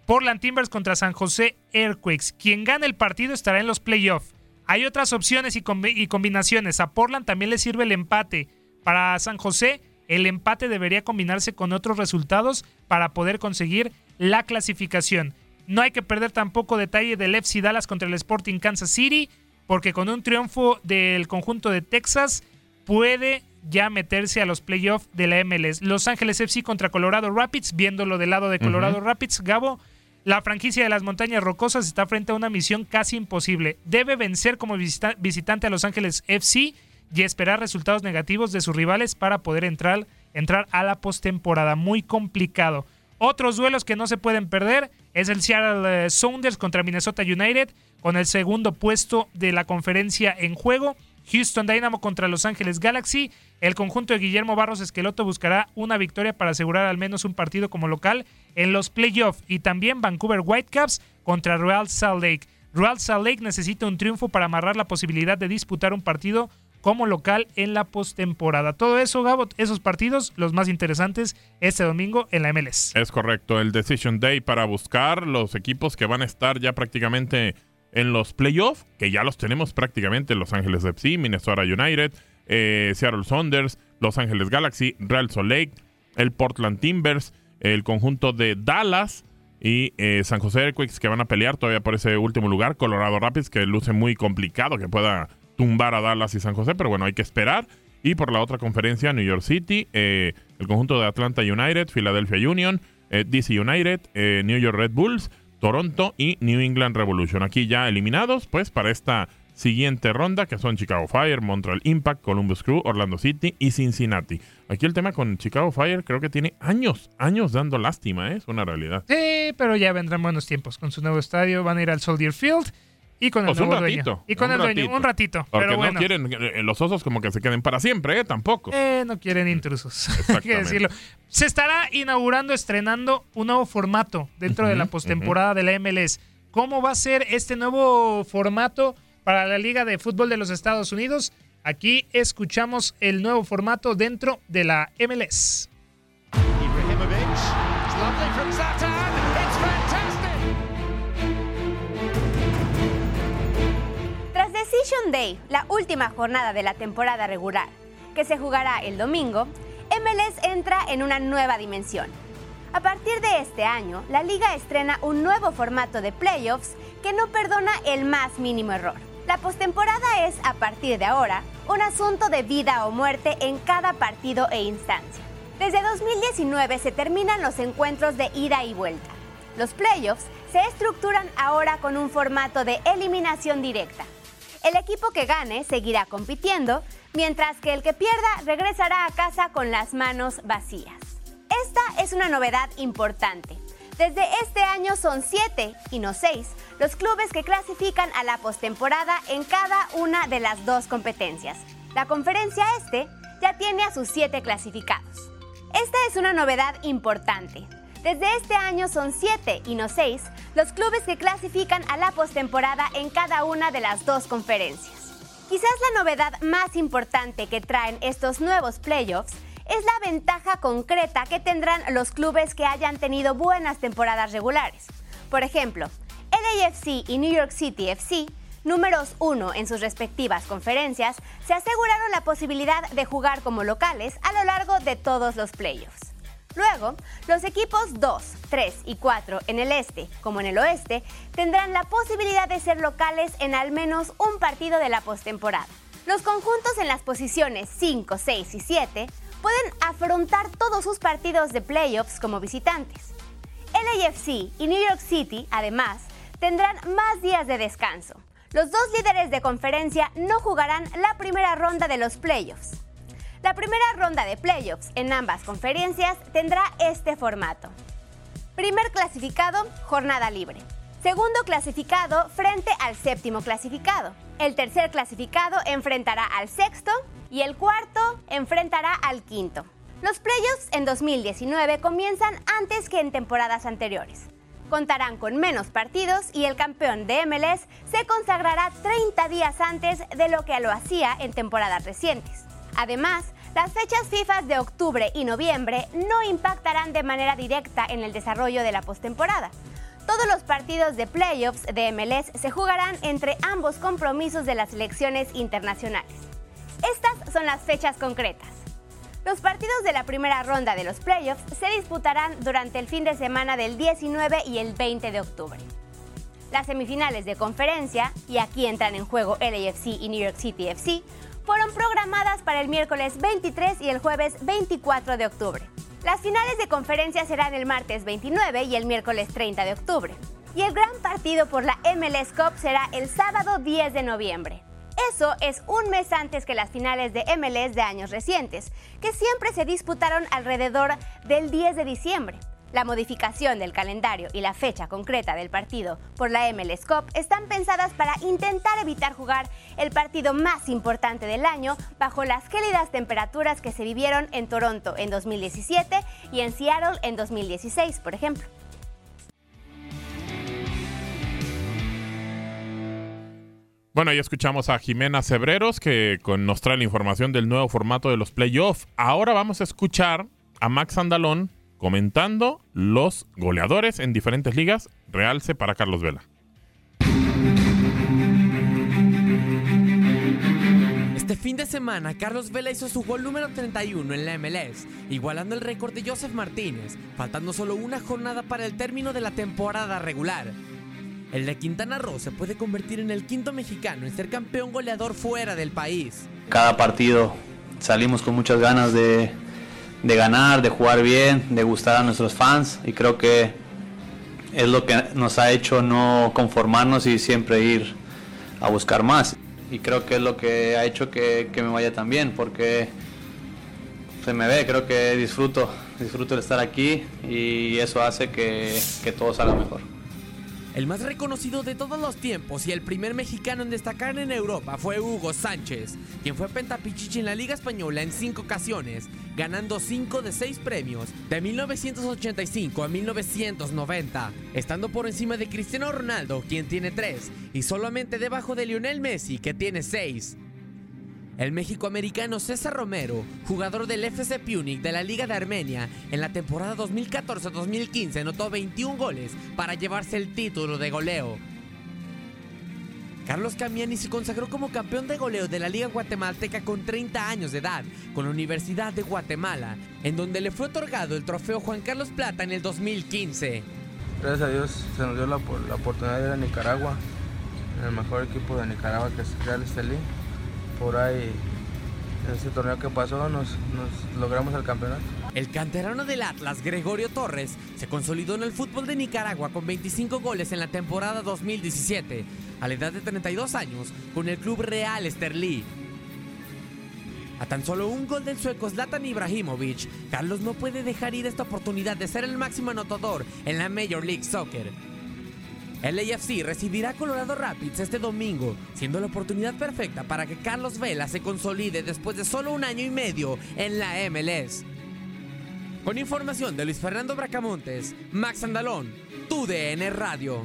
Portland Timbers contra San José Earthquakes. Quien gane el partido estará en los playoffs. Hay otras opciones y, y combinaciones. A Portland también le sirve el empate. Para San José, el empate debería combinarse con otros resultados para poder conseguir la clasificación. No hay que perder tampoco detalle del FC Dallas contra el Sporting Kansas City, porque con un triunfo del conjunto de Texas puede ya meterse a los playoffs de la MLS. Los Ángeles FC contra Colorado Rapids, viéndolo del lado de Colorado Rapids, Gabo, la franquicia de las montañas rocosas está frente a una misión casi imposible. Debe vencer como visitante a Los Ángeles FC y esperar resultados negativos de sus rivales para poder entrar, entrar a la postemporada. Muy complicado. Otros duelos que no se pueden perder es el Seattle eh, Sounders contra Minnesota United, con el segundo puesto de la conferencia en juego. Houston Dynamo contra Los Ángeles Galaxy. El conjunto de Guillermo Barros Esqueloto buscará una victoria para asegurar al menos un partido como local en los playoffs. Y también Vancouver Whitecaps contra Real Salt Lake. Real Salt Lake necesita un triunfo para amarrar la posibilidad de disputar un partido como local en la postemporada. Todo eso, Gabo, esos partidos, los más interesantes este domingo en la MLS. Es correcto, el Decision Day para buscar los equipos que van a estar ya prácticamente en los playoffs, que ya los tenemos prácticamente Los Ángeles FC, Minnesota United, eh, Seattle Saunders, Los Ángeles Galaxy, Real Salt Lake, el Portland Timbers, el conjunto de Dallas y eh, San José Earthquakes que van a pelear todavía por ese último lugar, Colorado Rapids que luce muy complicado que pueda tumbar a Dallas y San José, pero bueno, hay que esperar. Y por la otra conferencia, New York City, eh, el conjunto de Atlanta United, Philadelphia Union, eh, DC United, eh, New York Red Bulls, Toronto y New England Revolution. Aquí ya eliminados, pues, para esta siguiente ronda, que son Chicago Fire, Montreal Impact, Columbus Crew, Orlando City y Cincinnati. Aquí el tema con Chicago Fire creo que tiene años, años dando lástima, es una realidad. Sí, pero ya vendrán buenos tiempos con su nuevo estadio, van a ir al Soldier Field y con el pues nuevo un ratito, dueño. Y con el dueño, un ratito. Porque pero bueno. no quieren eh, los osos como que se queden para siempre, ¿eh? Tampoco. Eh, no quieren intrusos. *laughs* Hay que decirlo. Se estará inaugurando, estrenando un nuevo formato dentro de la postemporada de la MLS. ¿Cómo va a ser este nuevo formato para la Liga de Fútbol de los Estados Unidos? Aquí escuchamos el nuevo formato dentro de la MLS. Decision Day, la última jornada de la temporada regular, que se jugará el domingo, MLS entra en una nueva dimensión. A partir de este año, la liga estrena un nuevo formato de playoffs que no perdona el más mínimo error. La postemporada es, a partir de ahora, un asunto de vida o muerte en cada partido e instancia. Desde 2019 se terminan los encuentros de ida y vuelta. Los playoffs se estructuran ahora con un formato de eliminación directa, el equipo que gane seguirá compitiendo, mientras que el que pierda regresará a casa con las manos vacías. Esta es una novedad importante. Desde este año son siete, y no seis, los clubes que clasifican a la postemporada en cada una de las dos competencias. La conferencia este ya tiene a sus siete clasificados. Esta es una novedad importante, desde este año son siete y no seis los clubes que clasifican a la postemporada en cada una de las dos conferencias. Quizás la novedad más importante que traen estos nuevos playoffs es la ventaja concreta que tendrán los clubes que hayan tenido buenas temporadas regulares. Por ejemplo, LAFC y New York City FC, números uno en sus respectivas conferencias, se aseguraron la posibilidad de jugar como locales a lo largo de todos los playoffs. Luego, los equipos 2, 3 y 4 en el este como en el oeste tendrán la posibilidad de ser locales en al menos un partido de la postemporada. Los conjuntos en las posiciones 5, 6 y 7 pueden afrontar todos sus partidos de playoffs como visitantes. LAFC y New York City, además, tendrán más días de descanso. Los dos líderes de conferencia no jugarán la primera ronda de los playoffs. La primera ronda de playoffs en ambas conferencias tendrá este formato. Primer clasificado, jornada libre. Segundo clasificado frente al séptimo clasificado. El tercer clasificado enfrentará al sexto y el cuarto enfrentará al quinto. Los playoffs en 2019 comienzan antes que en temporadas anteriores. Contarán con menos partidos y el campeón de MLS se consagrará 30 días antes de lo que lo hacía en temporadas recientes. Además, las fechas FIFA de octubre y noviembre no impactarán de manera directa en el desarrollo de la postemporada. Todos los partidos de playoffs de MLS se jugarán entre ambos compromisos de las selecciones internacionales. Estas son las fechas concretas. Los partidos de la primera ronda de los playoffs se disputarán durante el fin de semana del 19 y el 20 de octubre. Las semifinales de conferencia, y aquí entran en juego LAFC y New York City FC, fueron programadas para el miércoles 23 y el jueves 24 de octubre. Las finales de conferencia serán el martes 29 y el miércoles 30 de octubre. Y el gran partido por la MLS Cup será el sábado 10 de noviembre. Eso es un mes antes que las finales de MLS de años recientes, que siempre se disputaron alrededor del 10 de diciembre. La modificación del calendario y la fecha concreta del partido por la MLS Cup están pensadas para intentar evitar jugar el partido más importante del año bajo las gélidas temperaturas que se vivieron en Toronto en 2017 y en Seattle en 2016, por ejemplo. Bueno, ya escuchamos a Jimena Cebreros que nos trae la información del nuevo formato de los playoffs. Ahora vamos a escuchar a Max Andalón comentando los goleadores en diferentes ligas. Realce para Carlos Vela. Este fin de semana, Carlos Vela hizo su gol número 31 en la MLS, igualando el récord de Joseph Martínez, faltando solo una jornada para el término de la temporada regular. El de Quintana Roo se puede convertir en el quinto mexicano en ser campeón goleador fuera del país. Cada partido salimos con muchas ganas de, de ganar, de jugar bien, de gustar a nuestros fans y creo que es lo que nos ha hecho no conformarnos y siempre ir a buscar más. Y creo que es lo que ha hecho que, que me vaya tan bien porque se me ve, creo que disfruto, disfruto de estar aquí y eso hace que, que todo salga mejor. El más reconocido de todos los tiempos y el primer mexicano en destacar en Europa fue Hugo Sánchez, quien fue pentapichichi en la Liga Española en cinco ocasiones, ganando cinco de seis premios de 1985 a 1990, estando por encima de Cristiano Ronaldo, quien tiene tres, y solamente debajo de Lionel Messi, que tiene seis. El mexicoamericano César Romero, jugador del FC Punic de la Liga de Armenia, en la temporada 2014-2015 anotó 21 goles para llevarse el título de goleo. Carlos Camiani se consagró como campeón de goleo de la Liga Guatemalteca con 30 años de edad, con la Universidad de Guatemala, en donde le fue otorgado el trofeo Juan Carlos Plata en el 2015. Gracias a Dios se nos dio la, oportunidad de ir a Nicaragua, el mejor equipo de Nicaragua que es Real Estelí por ahí ese torneo que pasó nos, logramos el campeonato. El canterano del Atlas, Gregorio Torres, se consolidó en el fútbol de Nicaragua con 25 goles en la temporada 2017, a la edad de 32 años, con el club Real Estelí. A tan solo un gol del sueco Zlatan Ibrahimovic, Carlos no puede dejar ir esta oportunidad de ser el máximo anotador en la Major League Soccer. El AFC recibirá a Colorado Rapids este domingo, siendo la oportunidad perfecta para que Carlos Vela se consolide después de solo un año y medio en la MLS. Con información de Luis Fernando Bracamontes, Max Andalón, TUDN Radio.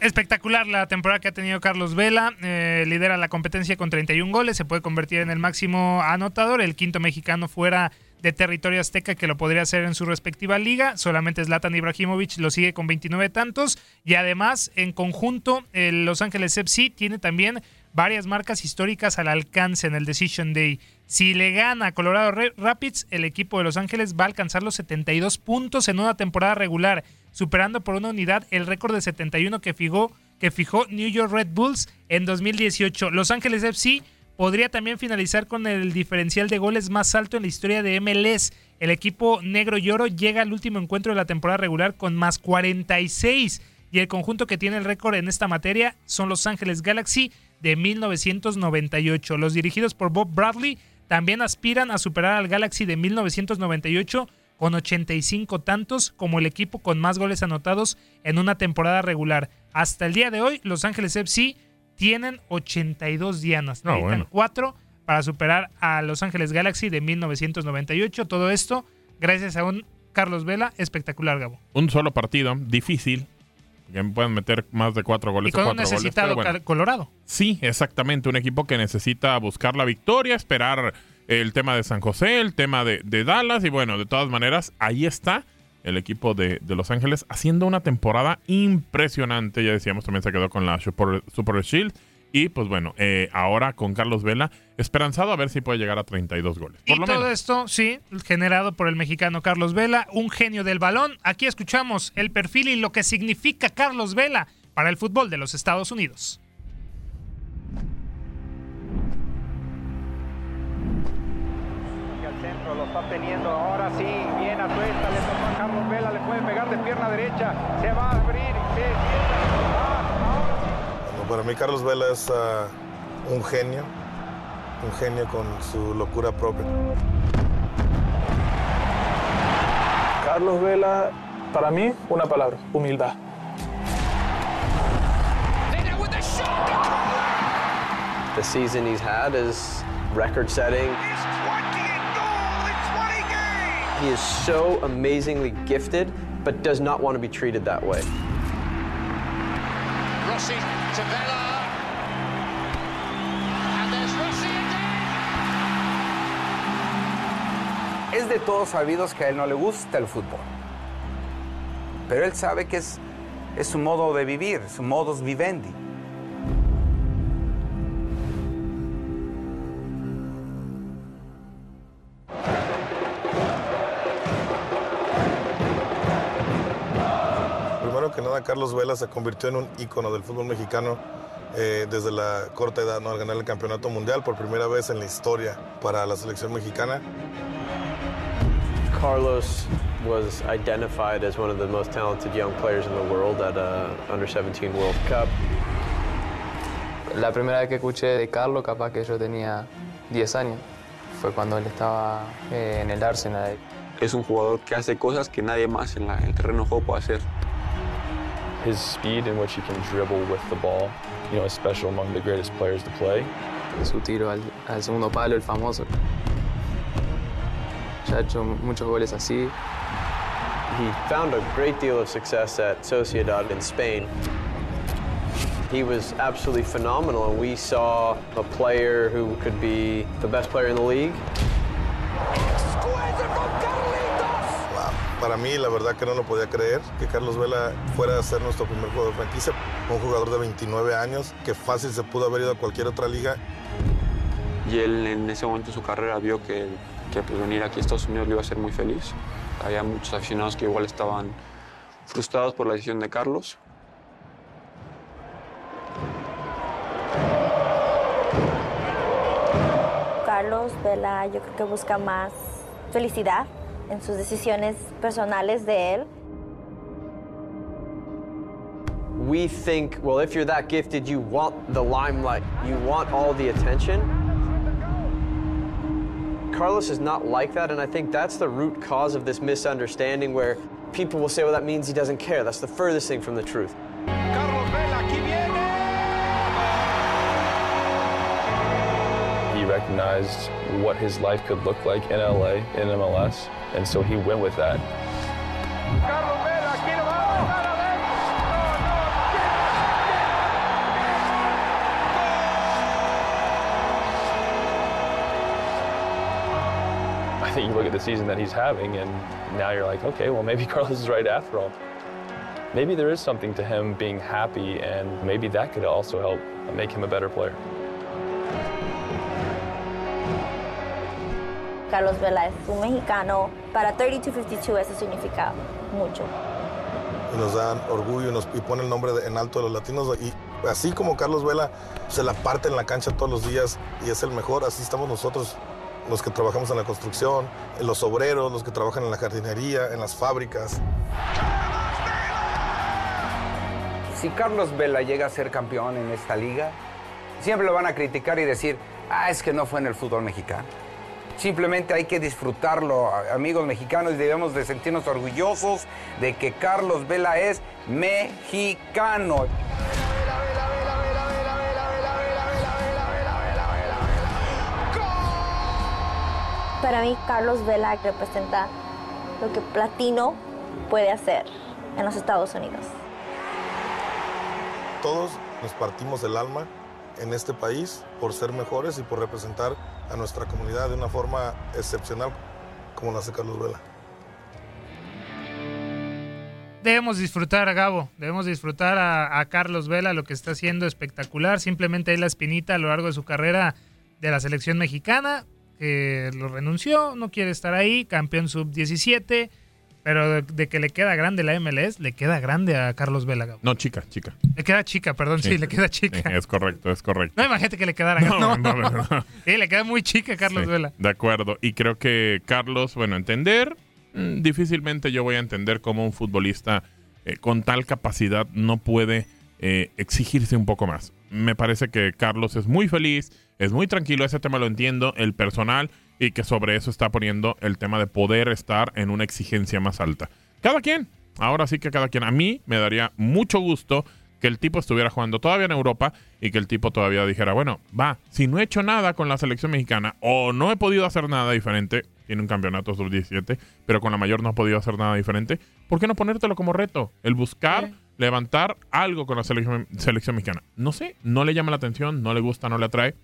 Espectacular la temporada que ha tenido Carlos Vela. Eh, lidera la competencia con 31 goles. Se puede convertir en el máximo anotador, el quinto mexicano fuera de territorio azteca que lo podría hacer en su respectiva liga. Solamente Zlatan Ibrahimovic lo sigue con 29 tantos. Y además, en conjunto, el Los Ángeles FC tiene también varias marcas históricas al alcance en el Decision Day. Si le gana a Colorado Rapids, el equipo de Los Ángeles va a alcanzar los 72 puntos en una temporada regular, superando por una unidad el récord de 71 que fijó, que fijó New York Red Bulls en 2018. Los Ángeles FC podría también finalizar con el diferencial de goles más alto en la historia de MLS. El equipo negro y oro llega al último encuentro de la temporada regular con más 46 y el conjunto que tiene el récord en esta materia son Los Ángeles Galaxy de 1998. Los dirigidos por Bob Bradley también aspiran a superar al Galaxy de 1998 con 85 tantos como el equipo con más goles anotados en una temporada regular. Hasta el día de hoy, Los Ángeles FC tienen 82 dianas. No, Necesitan cuatro para superar a Los Ángeles Galaxy de 1998. Todo esto gracias a un Carlos Vela espectacular, Gabo. Un solo partido, difícil. Que pueden meter más de cuatro goles. Y con un necesitado Colorado. Sí, exactamente. Un equipo que necesita buscar la victoria, esperar el tema de San José, el tema de, de Dallas. Y bueno, de todas maneras, ahí está el equipo de, de Los Ángeles, haciendo una temporada impresionante. Ya decíamos, también se quedó con la Super, Super Shield. Y pues bueno, eh, ahora con Carlos Vela, esperanzado a ver si puede llegar a 32 goles. Por y lo todo menos. esto, sí, generado por el mexicano Carlos Vela, un genio del balón. Aquí escuchamos el perfil y lo que significa Carlos Vela para el fútbol de los Estados Unidos. al centro, lo está teniendo ahora sí, bien le tocó Carlos Vela, le puede pegar de pierna derecha, se va a abrir, se Bueno, para mí Carlos Vela es ah, un genio, un genio con su locura propia. Carlos Vela, para mí, una palabra, humildad. The season he's had is record setting. He is so amazingly gifted, but does not want to be treated that way. Rossi to Vela. And there's Rossi again. Es de todos sabidos que a él no le gusta el fútbol. Pero él sabe que es, es su modo de vivir, su modus vivendi. Carlos Vela se convirtió en un ícono del fútbol mexicano eh, desde la corta edad, ¿no? Al ganar el campeonato mundial por primera vez en la historia para la selección mexicana. Carlos was identified as one of the most talented young players in the world at a under 17 World Cup. La primera vez que escuché de Carlos, capaz que yo tenía 10 años, fue cuando él estaba eh, en el Arsenal. Es un jugador que hace cosas que nadie más en, la- en el terreno de juego puede hacer. His speed in which he can dribble with the ball, you know, is special among the greatest players to play. Su tiro al, al segundo palo, el famoso. Ya ha hecho muchos goles así. He found a great deal of success at Sociedad in Spain. He was absolutely phenomenal, and we saw a player who could be the best player in the league. Para mí, la verdad que no lo podía creer que Carlos Vela fuera a ser nuestro primer jugador de franquicia. Un jugador de 29 años que fácil se pudo haber ido a cualquier otra liga. Y él en ese momento de su carrera vio que, que pues, venir aquí a Estados Unidos le iba a hacer muy feliz. Había muchos aficionados que igual estaban frustrados por la decisión de Carlos. Carlos Vela yo creo que busca más felicidad en sus decisiones personales de él. We think, well, if you're that gifted, you want the limelight, you want all the attention. Carlos is not like that, and I think that's the root cause of this misunderstanding where people will say, well, that means he doesn't care. That's the furthest thing from the truth. He recognized what his life could look like in LA, in MLS, and so he went with that. I think you look at the season that he's having, and now you're like, okay, well, maybe *laughs* Carlos is right after all. Maybe there is something to him being happy, and maybe that could also help make him a better player. Carlos Vela es un mexicano. Para 3252 eso significa mucho. y nos dan orgullo y, nos, y pone el nombre de- en alto de los latinos. Y así como Carlos Vela se la parte en la cancha todos los días y es el mejor, así estamos nosotros, los que trabajamos en la construcción, los obreros, los que trabajan en la jardinería, en las fábricas. Si Carlos Vela llega a ser campeón en esta liga, siempre lo van a criticar y decir, ah, es que no fue en el fútbol mexicano. Simplemente hay que disfrutarlo, amigos mexicanos, y debemos de sentirnos orgullosos de que Carlos Vela es mexicano. Para mí, Carlos Vela representa lo que Platino puede hacer en los Estados Unidos. Todos nos partimos el alma en este país por ser mejores y por representar a nuestra comunidad de una forma excepcional como lo hace Carlos Vela. Debemos disfrutar a Gabo, debemos disfrutar a, Carlos Vela, lo que está haciendo espectacular. Simplemente hay la espinita a lo largo de su carrera de la selección mexicana, lo renunció, no quiere estar ahí, campeón sub-17, pero de, de que le queda grande la MLS, le queda grande a Carlos Vela. No, chica, chica. Le queda chica, perdón, sí, le queda chica. Es correcto, es correcto. No imagínate que le quedara No, no, no, no, no. *laughs* Sí, le queda muy chica a Carlos Sí, Vela. De acuerdo. Y creo que Carlos, bueno, entender, mm, difícilmente yo voy a entender cómo un futbolista eh, con tal capacidad no puede eh, exigirse un poco más. Me parece que Carlos es muy feliz, es muy tranquilo, ese tema lo entiendo, el personal, y que sobre eso está poniendo el tema de poder estar en una exigencia más alta. Cada quien, ahora sí que cada quien. A mí me daría mucho gusto que el tipo estuviera jugando todavía en Europa y que el tipo todavía dijera, bueno, va, si no he hecho nada con la selección mexicana o no he podido hacer nada diferente, tiene un campeonato sub-17, pero con la mayor no ha podido hacer nada diferente, ¿por qué no ponértelo como reto? El buscar, levantar algo con la selección, selección mexicana. No sé, no le llama la atención, no le gusta, no le atrae,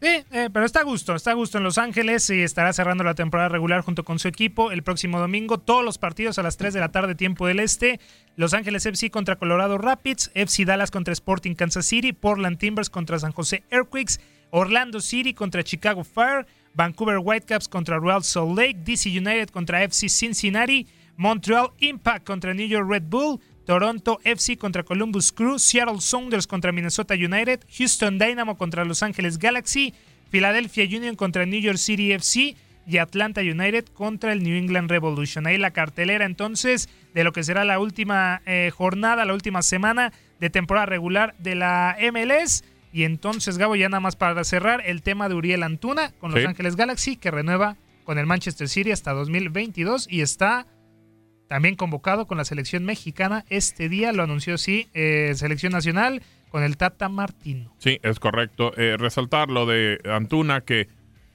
Sí, eh, pero está a gusto, está a gusto en Los Ángeles y estará cerrando la temporada regular junto con su equipo el próximo domingo. Todos los partidos a las 3 de la tarde, tiempo del este. Los Ángeles FC contra Colorado Rapids, FC Dallas contra Sporting Kansas City, Portland Timbers contra San José Earthquakes, Orlando City contra Chicago Fire, Vancouver Whitecaps contra Real Salt Lake, DC United contra FC Cincinnati, Montreal Impact contra New York Red Bull, Toronto FC contra Columbus Crew, Seattle Sounders contra Minnesota United, Houston Dynamo contra Los Angeles Galaxy, Philadelphia Union contra New York City FC y Atlanta United contra el New England Revolution. Ahí la cartelera entonces de lo que será la última eh, jornada, la última semana de temporada regular de la MLS. Y entonces, Gabo, ya nada más para cerrar, el tema de Uriel Antuna con Los Sí. Ángeles Galaxy, que renueva con el Manchester City hasta 2022 y está también convocado con la selección mexicana este día, lo anunció sí, eh, selección nacional con el Tata Martino. Sí, es correcto. Eh, resaltar lo de Antuna, que,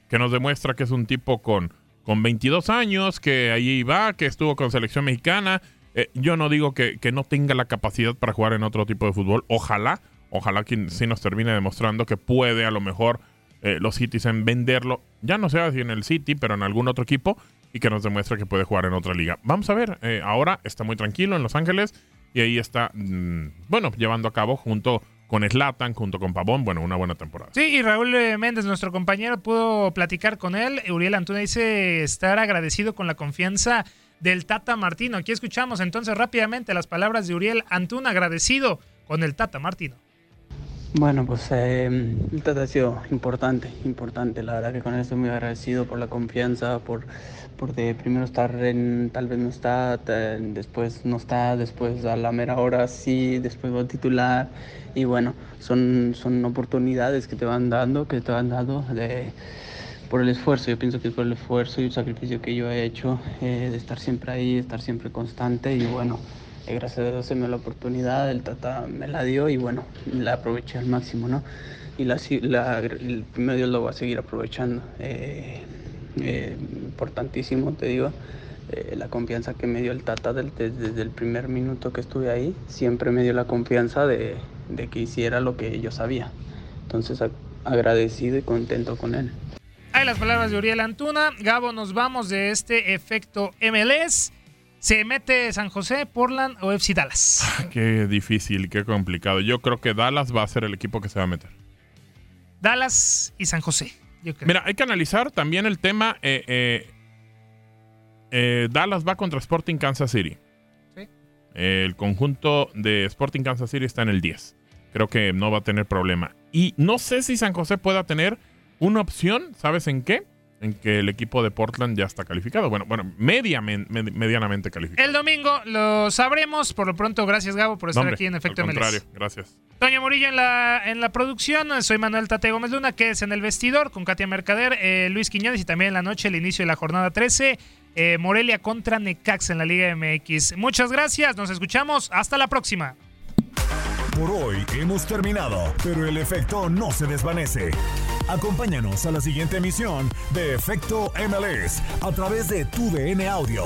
que nos demuestra que es un tipo con, con 22 años, que ahí va, que estuvo con selección mexicana. Eh, yo no digo que, que no tenga la capacidad para jugar en otro tipo de fútbol. Ojalá, ojalá que sí nos termine demostrando que puede a lo mejor eh, los Citizen venderlo, ya no sea si en el City, pero en algún otro equipo, y que nos demuestre que puede jugar en otra liga. Vamos a ver, eh, ahora está muy tranquilo en Los Ángeles y ahí está, mm, bueno, llevando a cabo junto con Slatan, junto con Pavón, bueno, una buena temporada. Sí, y Raúl eh, Méndez, nuestro compañero, pudo platicar con él. Uriel Antuna dice estar agradecido con la confianza del Tata Martino. Aquí escuchamos entonces rápidamente las palabras de Uriel Antuna, agradecido con el Tata Martino. Bueno, pues eh, el Tata ha sido importante, importante. La verdad que con él estoy muy agradecido por la confianza, por, por de primero estar en, tal vez no está, después no está, después a la mera hora sí, después va a titular. Y bueno, son, son oportunidades que te van dando, que te van dando de, por el esfuerzo. Yo pienso que es por el esfuerzo y el sacrificio que yo he hecho eh, de estar siempre ahí, estar siempre constante y bueno. Eh, gracias a Dios se me dio la oportunidad, el Tata me la dio y bueno, la aproveché al máximo, ¿no? Y la, la- el primer Dios lo va a seguir aprovechando. Eh, eh, importantísimo, te digo, eh, la confianza que me dio el Tata del- desde, desde el primer minuto que estuve ahí, siempre me dio la confianza de, de que hiciera lo que yo sabía. Entonces, a- agradecido y contento con él. Hay las palabras de Uriel Antuna. Gabo, nos vamos de este efecto MLS. ¿Se mete San José, Portland o FC Dallas? *laughs* Qué difícil, qué complicado. Yo creo que Dallas va a ser el equipo que se va a meter. Dallas y San José. Yo creo. Mira, hay que analizar también el tema. eh, eh, eh, Dallas va contra Sporting Kansas City. Sí. El conjunto de Sporting Kansas City está en el 10. Creo que no va a tener problema. Y no sé si San José pueda tener una opción, ¿sabes en qué? En que el equipo de Portland ya está calificado. Bueno, bueno, mediamen- med- medianamente calificado. El domingo lo sabremos. Por lo pronto, gracias Gabo por estar aquí en Efecto al MLS. contrario, gracias. Toño Murillo en la, en la producción. Soy Manuel Tate Gómez Luna, que es en el vestidor con Katia Mercader, eh, Luis Quiñones y también en la noche el inicio de la jornada 13. eh, Morelia contra Necax en la Liga MX. Muchas gracias. Nos escuchamos. Hasta la próxima. Por hoy hemos terminado, pero el efecto no se desvanece. Acompáñanos a la siguiente emisión de Efecto MLS a través de Tu DN Audio.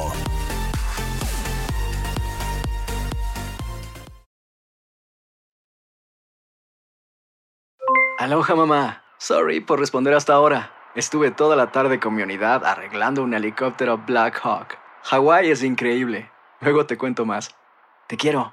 Aloha mamá. Sorry por responder hasta ahora. Estuve toda la tarde con mi unidad arreglando un helicóptero Black Hawk. Hawái es increíble. Luego te cuento más. Te quiero.